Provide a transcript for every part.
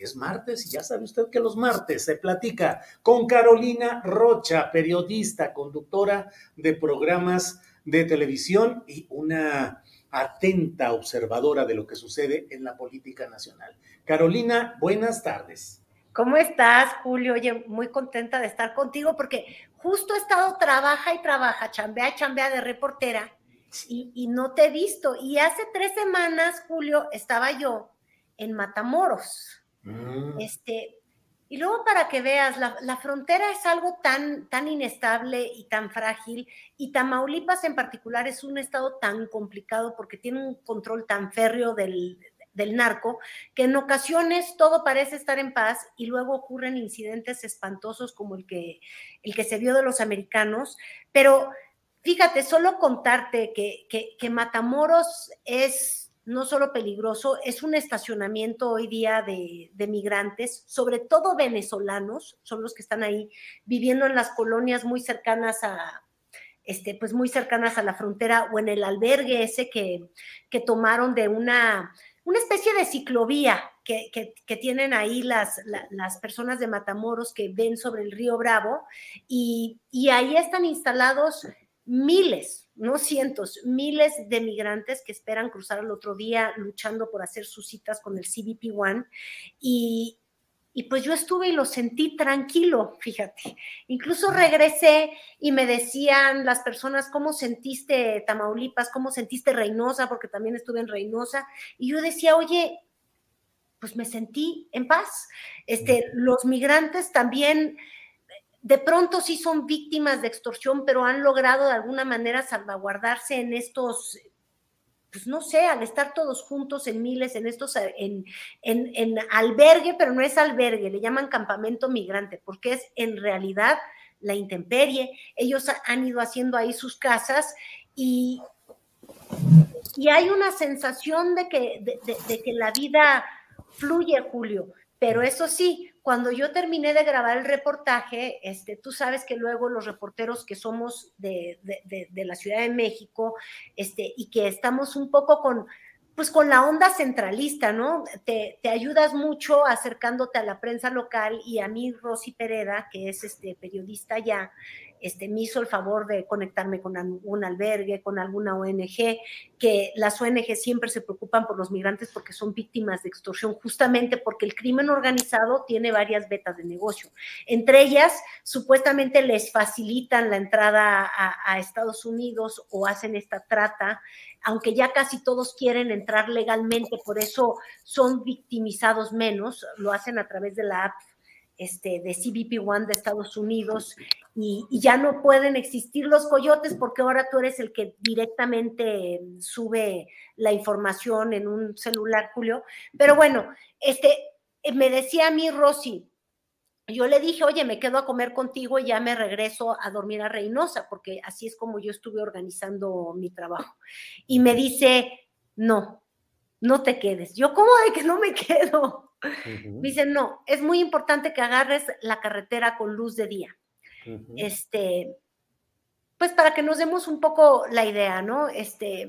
Es martes y ya sabe usted que los martes se platica con Carolina Rocha, periodista, conductora de programas de televisión y una atenta observadora de lo que sucede en la política nacional. Carolina, buenas tardes. ¿Cómo estás, Julio? Oye, muy contenta de estar contigo porque justo he estado trabaja y trabaja, chambea y chambea de reportera y, y no te he visto. Y hace tres semanas, Julio, estaba yo en Matamoros. Mm. Este, y luego para que veas, la, la frontera es algo tan, tan inestable y tan frágil, y Tamaulipas en particular es un estado tan complicado porque tiene un control tan férreo del, del narco, que en ocasiones todo parece estar en paz y luego ocurren incidentes espantosos como el que, el que se vio de los americanos, pero fíjate, solo contarte que, que, que Matamoros es no solo peligroso, es un estacionamiento hoy día de, migrantes, sobre todo venezolanos, son los que están ahí viviendo en las colonias muy cercanas a, este, pues muy cercanas a la frontera o en el albergue ese que, que tomaron de una, una especie de ciclovía que, que, tienen ahí las, la, las personas de Matamoros que ven sobre el río Bravo y, y ahí están instalados miles, no cientos, miles de migrantes que esperan cruzar el otro día luchando por hacer sus citas con el CBP One. Y, y pues yo estuve y lo sentí tranquilo, fíjate. Incluso regresé y me decían las personas, ¿cómo sentiste Tamaulipas? ¿Cómo sentiste Reynosa? Porque también estuve en Reynosa. Y yo decía, oye, pues me sentí en paz. Este, los migrantes también de pronto sí son víctimas de extorsión, pero han logrado de alguna manera salvaguardarse en estos, pues no sé, al estar todos juntos en miles, en estos, en, en, albergue, pero no es albergue, le llaman campamento migrante, porque es en realidad la intemperie. Ellos han ido haciendo ahí sus casas y, y hay una sensación de que, de, de, de que la vida fluye, Julio. Pero eso sí, cuando yo terminé de grabar el reportaje, este, tú sabes que luego los reporteros que somos de, de, de, de la Ciudad de México este, y que estamos un poco con, pues con la onda centralista, ¿no? Te, te, ayudas mucho acercándote a la prensa local y a mí, Rosy Pereda, que es este periodista ya, este, me hizo el favor de conectarme con un albergue, con alguna ONG, que las ONG siempre se preocupan por los migrantes porque son víctimas de extorsión, justamente porque el crimen organizado tiene varias vetas de negocio. Entre ellas, supuestamente les facilitan la entrada a Estados Unidos o hacen esta trata, aunque ya casi todos quieren entrar legalmente, por eso son victimizados menos, lo hacen a través de la app este, de CBP One de Estados Unidos y, ya no pueden existir los coyotes porque ahora tú eres el que directamente sube la información en un celular, Julio. Pero bueno, este, me decía a mí Rosy, yo le dije, oye, me quedo a comer contigo y ya me regreso a dormir a Reynosa, porque así es como yo estuve organizando mi trabajo. Y me dice, no, no te quedes. Yo, ¿cómo de que no me quedo? Uh -huh. Dicen, no, es muy importante que agarres la carretera con luz de día. Uh -huh. Este, pues para que nos demos un poco la idea, ¿no? Este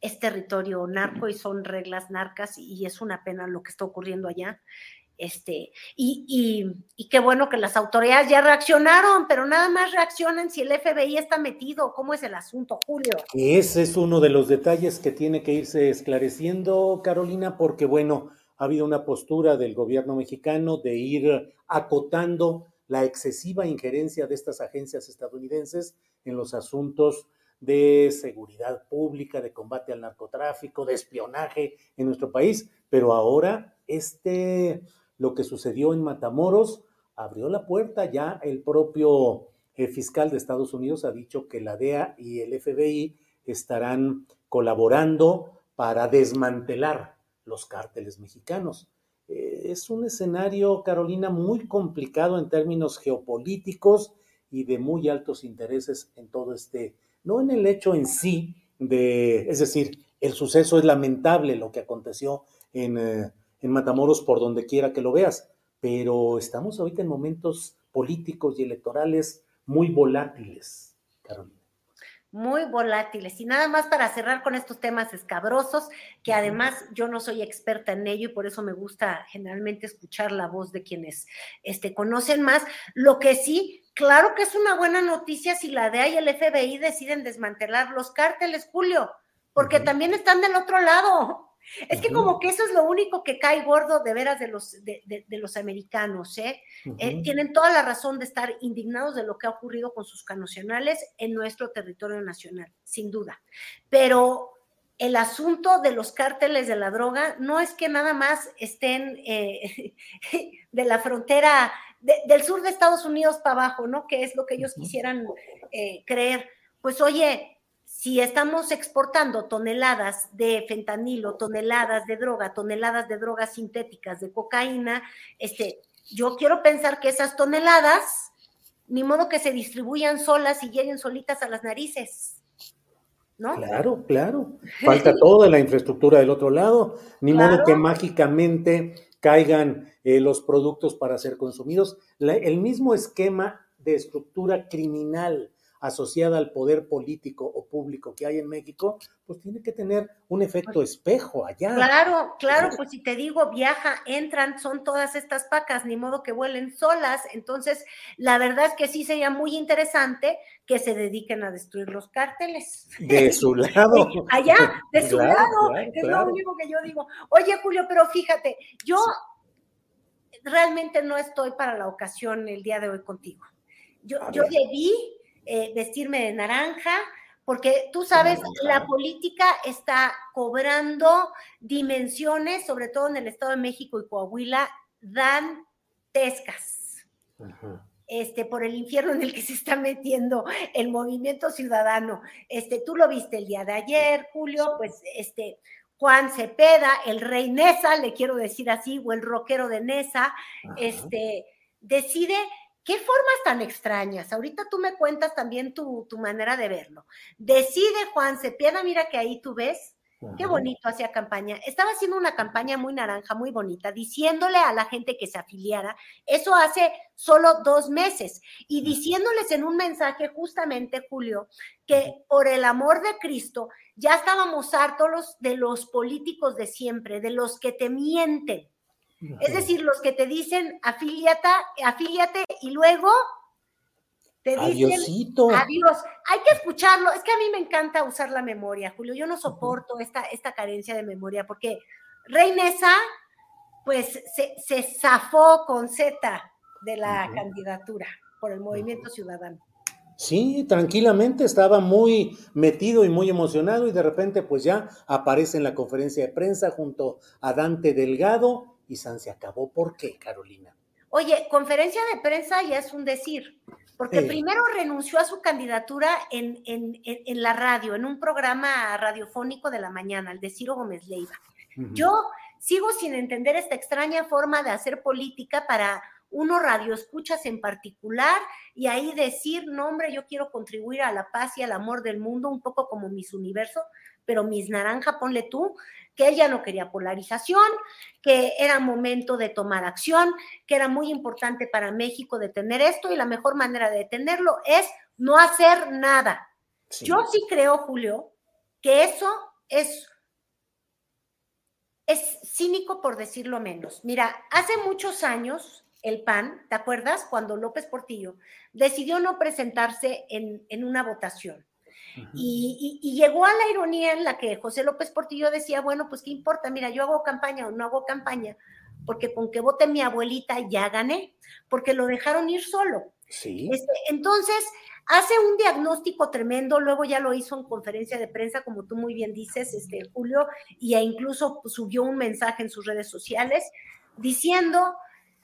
es territorio narco y son reglas narcas y es una pena lo que está ocurriendo allá. Este, y, y, qué bueno que las autoridades ya reaccionaron, pero nada más reaccionan si el FBI está metido. ¿Cómo es el asunto, Julio? Ese es uno de los detalles que tiene que irse esclareciendo, Carolina, porque bueno, ha habido una postura del gobierno mexicano de ir acotando la excesiva injerencia de estas agencias estadounidenses en los asuntos de seguridad pública, de combate al narcotráfico, de espionaje en nuestro país, pero ahora este lo que sucedió en Matamoros abrió la puerta, ya el propio eh, fiscal de Estados Unidos ha dicho que la DEA y el FBI estarán colaborando para desmantelar los cárteles mexicanos. Eh, es un escenario, Carolina, muy complicado en términos geopolíticos y de muy altos intereses en todo este, no en el hecho en sí de, es decir, el suceso es lamentable lo que aconteció en, eh, en Matamoros por donde quiera que lo veas, pero estamos ahorita en momentos políticos y electorales muy volátiles, Carolina muy volátiles. Y nada más para cerrar con estos temas escabrosos, que además yo no soy experta en ello y por eso me gusta generalmente escuchar la voz de quienes este, conocen más. Lo que sí, claro que es una buena noticia si la DEA y el FBI deciden desmantelar los cárteles, Julio, porque también están del otro lado. Es que como que eso es lo único que cae gordo de veras de los, de, los americanos, ¿eh? ¿eh? Tienen toda la razón de estar indignados de lo que ha ocurrido con sus canocionales en nuestro territorio nacional, sin duda. Pero el asunto de los cárteles de la droga no es que nada más estén eh, de la frontera del sur de Estados Unidos para abajo, ¿no? Que es lo que ellos quisieran eh, creer. Pues oye, si estamos exportando toneladas de fentanilo, toneladas de droga, toneladas de drogas sintéticas, de cocaína, este, yo quiero pensar que esas toneladas, ni modo que se distribuyan solas y lleguen solitas a las narices. ¿No? Claro, claro. Falta toda la infraestructura del otro lado, ni modo que mágicamente caigan eh, los productos para ser consumidos. el mismo esquema de estructura criminal asociada al poder político o público que hay en México, pues tiene que tener un efecto pues espejo allá. Claro, claro, pues si te digo, viaja, entran, son todas estas pacas, ni modo que vuelen solas. Entonces, la verdad es que sí sería muy interesante que se dediquen a destruir los cárteles. De su lado. allá, de su lado, es lo único que yo digo. Oye, Julio, pero fíjate, yo realmente no estoy para la ocasión el día de hoy contigo. Yo, yo debí eh, vestirme de naranja, porque tú sabes, la política está cobrando dimensiones, sobre todo en el Estado de México y Coahuila, dantescas. Este, por el infierno en el que se está metiendo el movimiento ciudadano. Este, tú lo viste el día de ayer, Julio, pues este, Juan Cepeda, el rey Nesa, le quiero decir así, o el rockero de Nesa, este, decide Qué formas tan extrañas. Ahorita tú me cuentas también tu, manera de verlo. Decide Juan Cepeda, mira que ahí tú ves. Qué bonito hacía campaña. Estaba haciendo una campaña muy naranja, muy bonita, diciéndole a la gente que se afiliara. Eso hace solo dos meses. Y diciéndoles en un mensaje justamente, Julio, que por el amor de Cristo ya estábamos hartos de los políticos de siempre, de los que te mienten es decir, los que te dicen afíliate, afíliate y luego te dicen adiós. Hay que escucharlo. Es que a mí me encanta usar la memoria, Julio. Yo no soporto esta, esta carencia de memoria porque Reinesa, pues se, se zafó con Z de la candidatura por el movimiento ciudadano. Sí, tranquilamente estaba muy metido y muy emocionado y de repente pues ya aparece en la conferencia de prensa junto a Dante Delgado y San se acabó. ¿Por qué, Carolina? Oye, conferencia de prensa ya es un decir, porque primero renunció a su candidatura en, en, la radio, en un programa radiofónico de la mañana, el de Ciro Gómez Leiva. Yo sigo sin entender esta extraña forma de hacer política para uno radioescuchas en particular y ahí decir, no hombre, yo quiero contribuir a la paz y al amor del mundo, un poco como mis universo, pero mis naranja, ponle tú, que ella no quería polarización, que era momento de tomar acción, que era muy importante para México detener esto y la mejor manera de detenerlo es no hacer nada. Yo sí creo, Julio, que eso es es cínico por decirlo menos. Mira, hace muchos años el PAN, ¿te acuerdas? Cuando López Portillo decidió no presentarse en, una votación. Y, y, llegó a la ironía en la que José López Portillo decía, bueno, pues qué importa, mira, yo hago campaña o no hago campaña, porque con que vote mi abuelita ya gané, porque lo dejaron ir solo. Sí. Este, entonces, hace un diagnóstico tremendo, luego ya lo hizo en conferencia de prensa, como tú muy bien dices, este, Julio, y e incluso subió un mensaje en sus redes sociales diciendo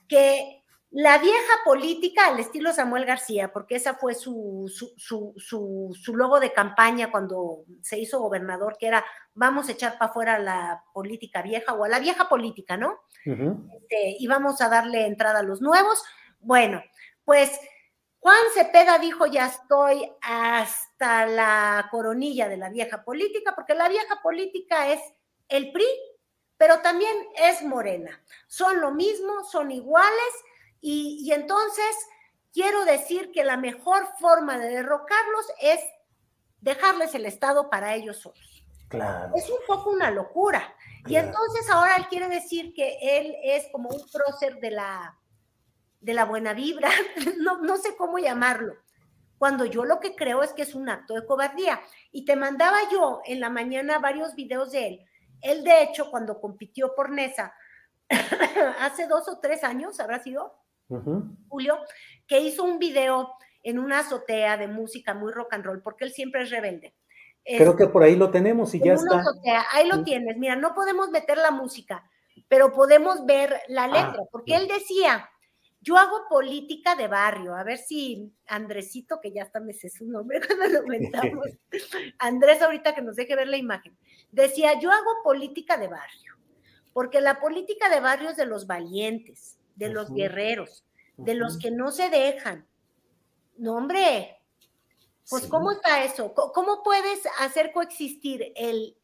que la vieja política al estilo Samuel García, porque esa fue su, su, su, su, logo de campaña cuando se hizo gobernador, que era vamos a echar para afuera la política vieja o a la vieja política, ¿no? Este, y vamos a darle entrada a los nuevos. Bueno, pues Juan Cepeda dijo, ya estoy hasta la coronilla de la vieja política, porque la vieja política es el PRI, pero también es Morena. Son lo mismo, son iguales y, entonces quiero decir que la mejor forma de derrocarlos es dejarles el Estado para ellos solos. Claro. Es un poco una locura. Y entonces ahora él quiere decir que él es como un prócer de la, de la buena vibra, no, no sé cómo llamarlo, cuando yo lo que creo es que es un acto de cobardía. Y te mandaba yo en la mañana varios videos de él. Él, de hecho, cuando compitió por Nesa, hace dos o tres años, habrá sido, Julio, que hizo un video en una azotea de música muy rock and roll, porque él siempre es rebelde. Creo que por ahí lo tenemos y ya está. Azotea, ahí lo tienes. Mira, no podemos meter la música, pero podemos ver la ah, letra, porque él decía, yo hago política de barrio, a ver si Andresito, que ya está me sé su nombre cuando lo comentamos, Andrés ahorita que nos deje ver la imagen, decía, yo hago política de barrio, porque la política de barrio es de los valientes, de los guerreros, de los que no se dejan. No, hombre, pues ¿cómo está eso? ¿Cómo puedes hacer coexistir el,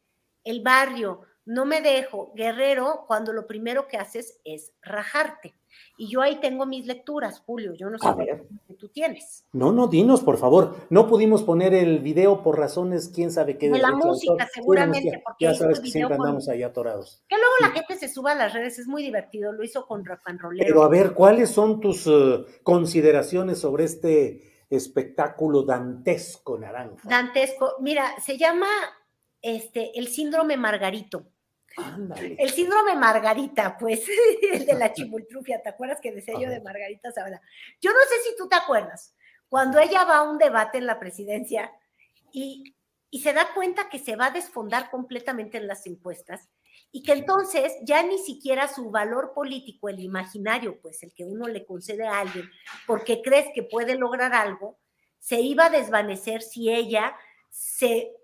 el barrio, no me dejo, guerrero, cuando lo primero que haces es rajarte? Y yo ahí tengo mis lecturas, Julio, yo no sé qué tú tienes. No, no, dinos, por favor. No pudimos poner el video por razones, quién sabe qué. De la música, seguramente, porque ya sabes que siempre andamos ahí atorados. Que luego la gente se suba a las redes, es muy divertido, lo hizo con Rafa Rolero. Pero a ver, ¿cuáles son tus eh, consideraciones sobre este espectáculo dantesco naranja? Dantesco, mira, se llama este, el síndrome Margarito. El síndrome Margarita, pues, el de la chimultrufia, ¿te acuerdas que decía yo de Margarita Zavala? Yo no sé si tú te acuerdas, cuando ella va a un debate en la presidencia y, y se da cuenta que se va a desfondar completamente en las encuestas y que entonces ya ni siquiera su valor político, el imaginario, pues el que uno le concede a alguien, porque crees que puede lograr algo, se iba a desvanecer si ella se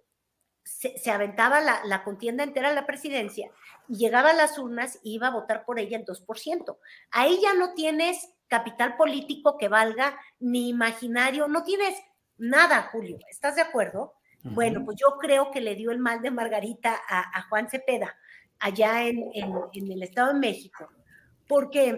se, aventaba la, contienda entera a la presidencia y llegaba a las urnas y iba a votar por ella el 2%. Ahí ya no tienes capital político que valga, ni imaginario, no tienes nada, Julio. ¿Estás de acuerdo? Bueno, pues yo creo que le dio el mal de Margarita a, Juan Cepeda allá en, en, en el Estado de México, porque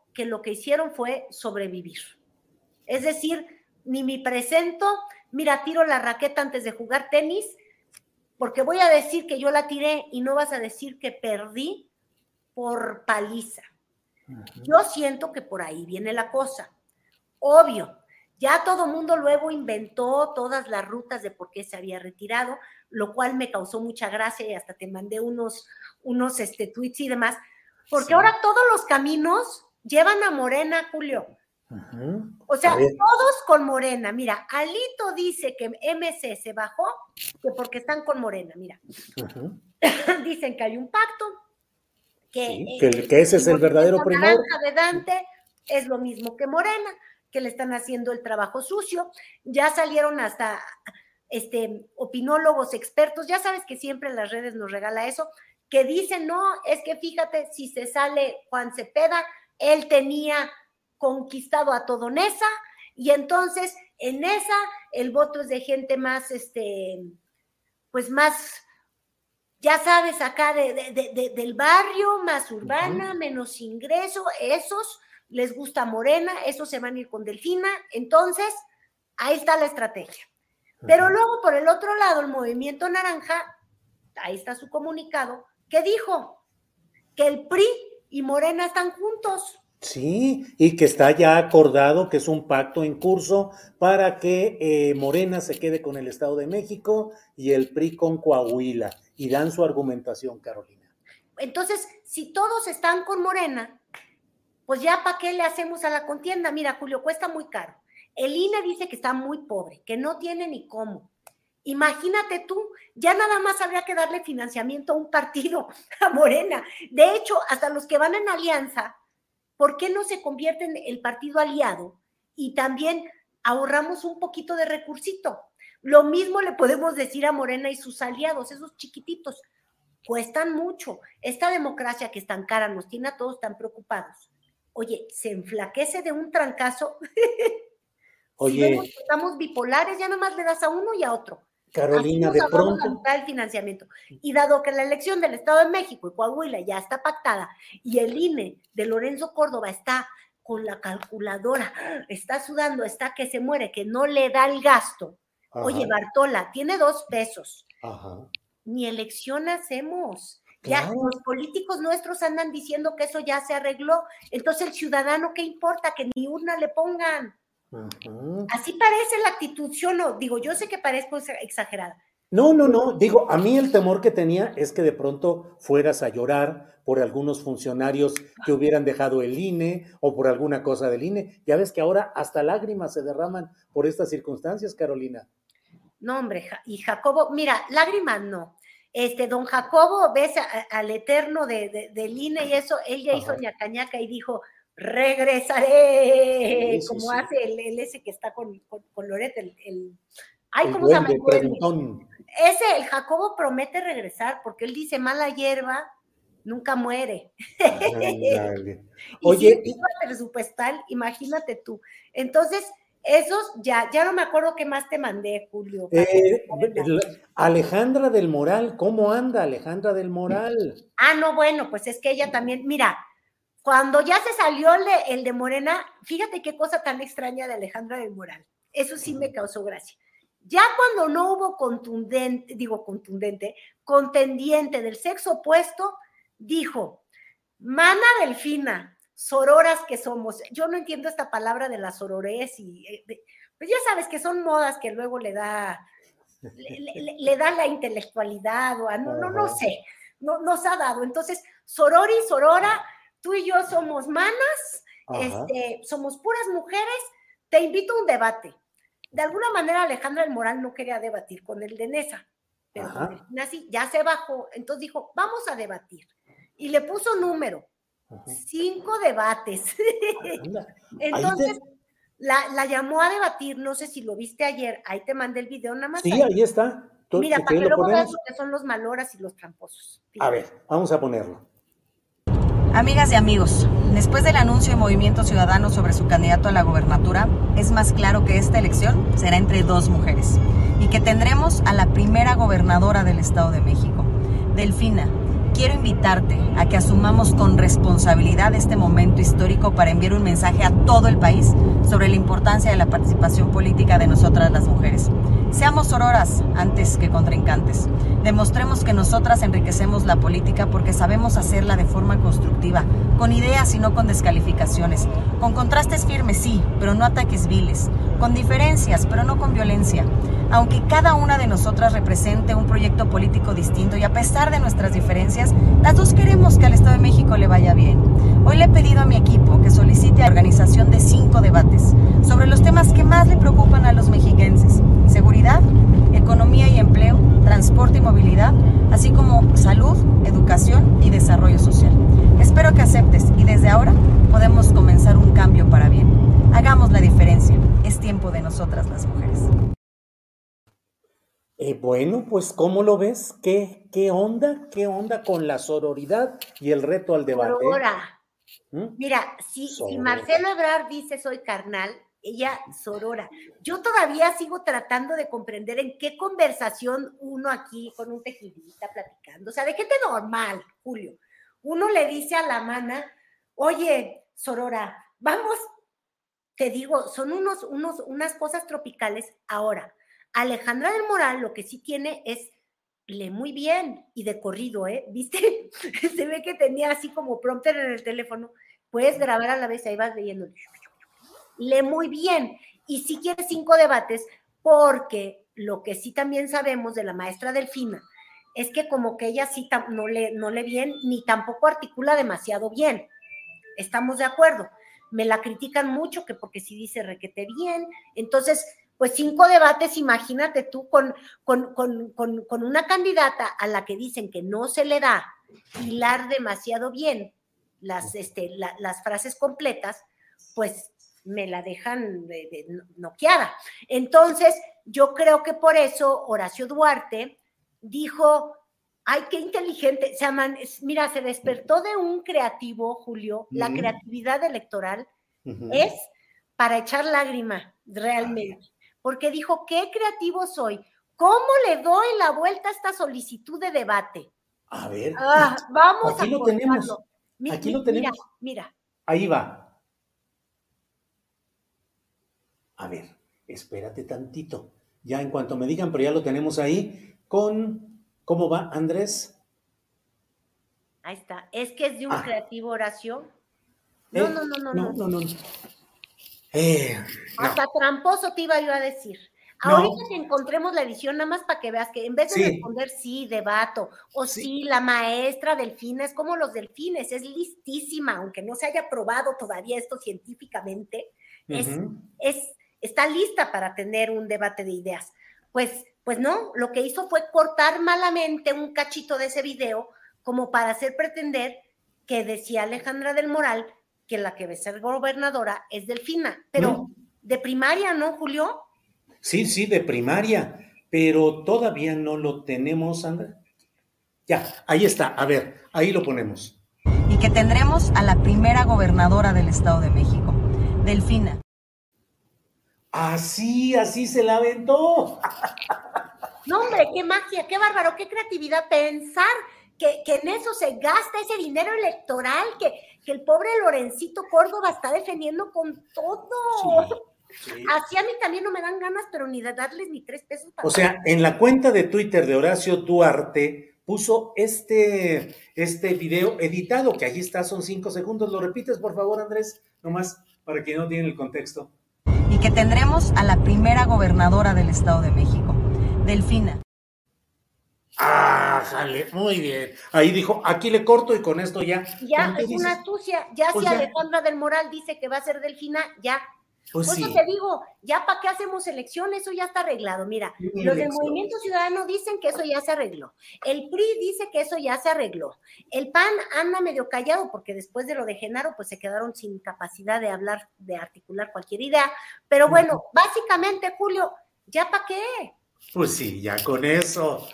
que lo que hicieron fue sobrevivir. Es decir, ni me presento, mira, tiro la raqueta antes de jugar tenis, porque voy a decir que yo la tiré y no vas a decir que perdí por paliza. Yo siento que por ahí viene la cosa, obvio. Ya todo mundo luego inventó todas las rutas de por qué se había retirado, lo cual me causó mucha gracia y hasta te mandé unos, unos este, tweets y demás, porque ahora todos los caminos llevan a Morena, Julio. O sea, todos con Morena. Mira, Alito dice que MC se bajó que porque están con Morena. Mira, dicen que hay un pacto, que, que, ese es el verdadero primor. de Dante es lo mismo que Morena, que le están haciendo el trabajo sucio. Ya salieron hasta este, opinólogos expertos, ya sabes que siempre las redes nos regala eso, que dicen, no, es que fíjate, si se sale Juan Cepeda, él tenía conquistado a todo Nesa, y entonces en esa el voto es de gente más, este, pues más, ya sabes, acá de, del barrio, más urbana, menos ingreso, esos les gusta Morena, esos se van a ir con Delfina, entonces ahí está la estrategia. Pero luego, por el otro lado, el movimiento naranja, ahí está su comunicado, que dijo que el PRI y Morena están juntos. Sí, y que está ya acordado que es un pacto en curso para que eh, Morena se quede con el Estado de México y el PRI con Coahuila. Y dan su argumentación, Carolina. Entonces, si todos están con Morena, pues ya para qué le hacemos a la contienda. Mira, Julio, cuesta muy caro. El INE dice que está muy pobre, que no tiene ni cómo. Imagínate tú, ya nada más habría que darle financiamiento a un partido, a Morena. De hecho, hasta los que van en alianza ¿por qué no se convierte en el partido aliado y también ahorramos un poquito de recursito? Lo mismo le podemos decir a Morena y sus aliados, esos chiquititos, cuestan mucho. Esta democracia que es tan cara nos tiene a todos tan preocupados. Oye, se enflaquece de un trancazo. Oye, si estamos bipolares, ya nomás le das a uno y a otro. Carolina, de pronto. el financiamiento. Y dado que la elección del Estado de México y Coahuila ya está pactada y el INE de Lorenzo Córdoba está con la calculadora, está sudando, está que se muere, que no le da el gasto. Oye, Bartola, tiene dos pesos. Ni elección hacemos. Ya los políticos nuestros andan diciendo que eso ya se arregló. Entonces el ciudadano, ¿qué importa? Que ni una le pongan. Así parece la actitud, yo no, digo, yo sé que parezco exagerada. No, no, no, digo, a mí el temor que tenía es que de pronto fueras a llorar por algunos funcionarios que hubieran dejado el INE o por alguna cosa del INE. Ya ves que ahora hasta lágrimas se derraman por estas circunstancias, Carolina. No, hombre, y Jacobo, mira, lágrimas no. Este, don Jacobo, ves al eterno de, del INE y eso, él ya hizo ñaca ñaca y dijo, regresaré, como hace el, ese que está con, con, Loret, el, el ay, ¿cómo se llama? Ese, el Jacobo promete regresar, porque él dice, mala hierba nunca muere. Oye, y presupuestal, imagínate tú. Entonces, esos ya, ya no me acuerdo qué más te mandé, Julio. Eh, Alejandra del Moral, ¿cómo anda Alejandra del Moral? Ah, no, bueno, pues es que ella también, mira, cuando ya se salió el de, Morena, fíjate qué cosa tan extraña de Alejandra del Moral. Eso sí me causó gracia. Ya cuando no hubo contundente, digo contundente, contendiente del sexo opuesto, dijo, mana delfina, sororas que somos. Yo no entiendo esta palabra de la sorores y eh, pues ya sabes que son modas que luego le da, le, da la intelectualidad o a, no, no, no sé, no, nos ha dado. Entonces, sorori, sorora, tú y yo somos manas, este, somos puras mujeres, te invito a un debate. De alguna manera Alejandra del Moral no quería debatir con el de Nesa, pero así ya se bajó, entonces dijo, vamos a debatir. Y le puso número, cinco debates. entonces... La, llamó a debatir, no sé si lo viste ayer, ahí te mandé el video nada más. Sí, ahí, está. Mira, para que luego veas lo que son los maloras y los tramposos. A ver, vamos a ponerlo. Amigas y amigos, después del anuncio de Movimiento Ciudadano sobre su candidato a la gobernatura, es más claro que esta elección será entre dos mujeres y que tendremos a la primera gobernadora del Estado de México. Delfina, quiero invitarte a que asumamos con responsabilidad este momento histórico para enviar un mensaje a todo el país sobre la importancia de la participación política de nosotras las mujeres. Seamos sororas antes que contrincantes. Demostremos que nosotras enriquecemos la política porque sabemos hacerla de forma constructiva, con ideas y no con descalificaciones, con contrastes firmes sí, pero no ataques viles, con diferencias, pero no con violencia. Aunque cada una de nosotras represente un proyecto político distinto y a pesar de nuestras diferencias, las dos queremos que al Estado de México le vaya bien. Hoy le he pedido a mi equipo que solicite la organización de cinco debates sobre los temas que más le preocupan a los mexiquenses. Seguridad, economía y empleo, transporte y movilidad, así como salud, educación y desarrollo social. Espero que aceptes y desde ahora podemos comenzar un cambio para bien. Hagamos la diferencia. Es tiempo de nosotras las mujeres. Eh, bueno, pues ¿cómo lo ves? ¿Qué, ¿Qué onda? ¿Qué onda con la sororidad y el reto al debate? Sorora. ¿Mm? Mira, si, si Marcelo Ebrard dice soy carnal, ella sorora. Yo todavía sigo tratando de comprender en qué conversación uno aquí con un tejidita platicando, o sea, de gente normal, Julio. Uno le dice a la mana, oye, sorora, vamos, te digo, son unos, unos, unas cosas tropicales ahora Alejandra del Moral lo que sí tiene es lee muy bien y de corrido, ¿eh? ¿Viste? Se ve que tenía así como prompter en el teléfono. Puedes grabar a la vez, ahí vas leyendo. Lee muy bien. Y sí quiere cinco debates, porque lo que sí también sabemos de la maestra Delfina es que como que ella sí no lee, no lee bien, ni tampoco articula demasiado bien. Estamos de acuerdo. Me la critican mucho que porque sí dice requete bien. Entonces, pues cinco debates, imagínate tú con, con, una candidata a la que dicen que no se le da hilar demasiado bien las, este, las frases completas, pues me la dejan de, noqueada. Entonces, yo creo que por eso Horacio Duarte dijo, ay, qué inteligente, se mira, se despertó de un creativo, Julio, la creatividad electoral es para echar lágrima, realmente porque dijo, qué creativo soy. ¿Cómo le doy la vuelta a esta solicitud de debate? A ver. Ah, vamos aquí lo tenemos. aquí lo tenemos. Mira, mira. Ahí va. A ver, espérate tantito. Ya en cuanto me digan, pero ya lo tenemos ahí con, ¿cómo va Andrés? Ahí está. Es que es de un ah. creativo Horacio. No, no, no, no, no. No, no, no. Eh, Hasta tramposo te iba yo a decir. Ahorita que encontremos la edición, nada más para que veas que en vez de responder sí, debato, o sí. la maestra delfina es como los delfines, es listísima, aunque no se haya probado todavía esto científicamente, es, es, está lista para tener un debate de ideas. Pues, pues no, lo que hizo fue cortar malamente un cachito de ese video como para hacer pretender que decía Alejandra del Moral que la que va a ser gobernadora es Delfina, pero de primaria, ¿no, Julio? Sí, sí, de primaria, pero todavía no lo tenemos, Sandra. Ya, ahí está, a ver, ahí lo ponemos. Y que tendremos a la primera gobernadora del Estado de México, Delfina. Así, así se la aventó. No, hombre, qué magia, qué bárbaro, qué creatividad pensar que, que en eso se gasta ese dinero electoral, que, que el pobre Lorencito Córdoba está defendiendo con todo. Así a mí también no me dan ganas, pero ni de darles ni tres pesos. Para o sea, en la cuenta de Twitter de Horacio Duarte puso este, este video editado, que allí está, son cinco segundos. ¿Lo repites, por favor, Andrés? Nomás para quien no tiene el contexto. Y que tendremos a la primera gobernadora del Estado de México, Delfina. Ah, jale, muy bien. Ahí dijo, aquí le corto y con esto ya. Ya, es una astucia. Ya pues si Alejandra del Moral dice que va a ser Delfina, ya. Pues Por eso te digo, ya para qué hacemos elección, eso ya está arreglado. Mira, los del Movimiento Ciudadano dicen que eso ya se arregló. El PRI dice que eso ya se arregló. El PAN anda medio callado porque después de lo de Genaro, pues se quedaron sin capacidad de hablar, de articular cualquier idea. Pero bueno, básicamente, Julio, ¿ya para qué? Pues sí, ya con eso.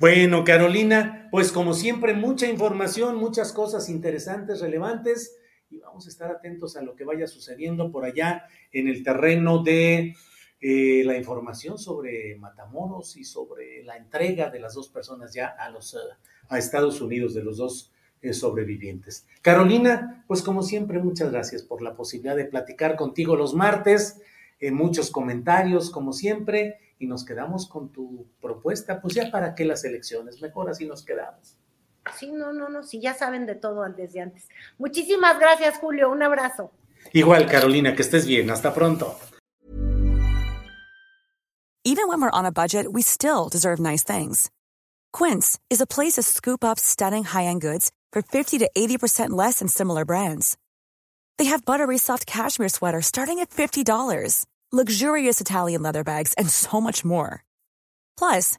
Bueno, Carolina, pues como siempre, mucha información, muchas cosas interesantes, relevantes, y vamos a estar atentos a lo que vaya sucediendo por allá en el terreno de eh, la información sobre Matamoros y sobre la entrega de las dos personas ya a los a Estados Unidos, de los dos eh, sobrevivientes. Carolina, pues como siempre, muchas gracias por la posibilidad de platicar contigo los martes, en muchos comentarios, como siempre y nos quedamos con tu propuesta, pues ya para qué las elecciones, mejor así nos quedamos. Sí, no, no, no, sí, ya saben de todo desde antes. Muchísimas gracias, Julio, un abrazo. Igual, Carolina, que estés bien, hasta pronto. Even when we're on a budget, we still deserve nice things. Quince is a place to scoop up stunning high-end goods for 50 to 80% less than similar brands. They have buttery soft cashmere sweaters starting at $50, luxurious Italian leather bags, and so much more. Plus,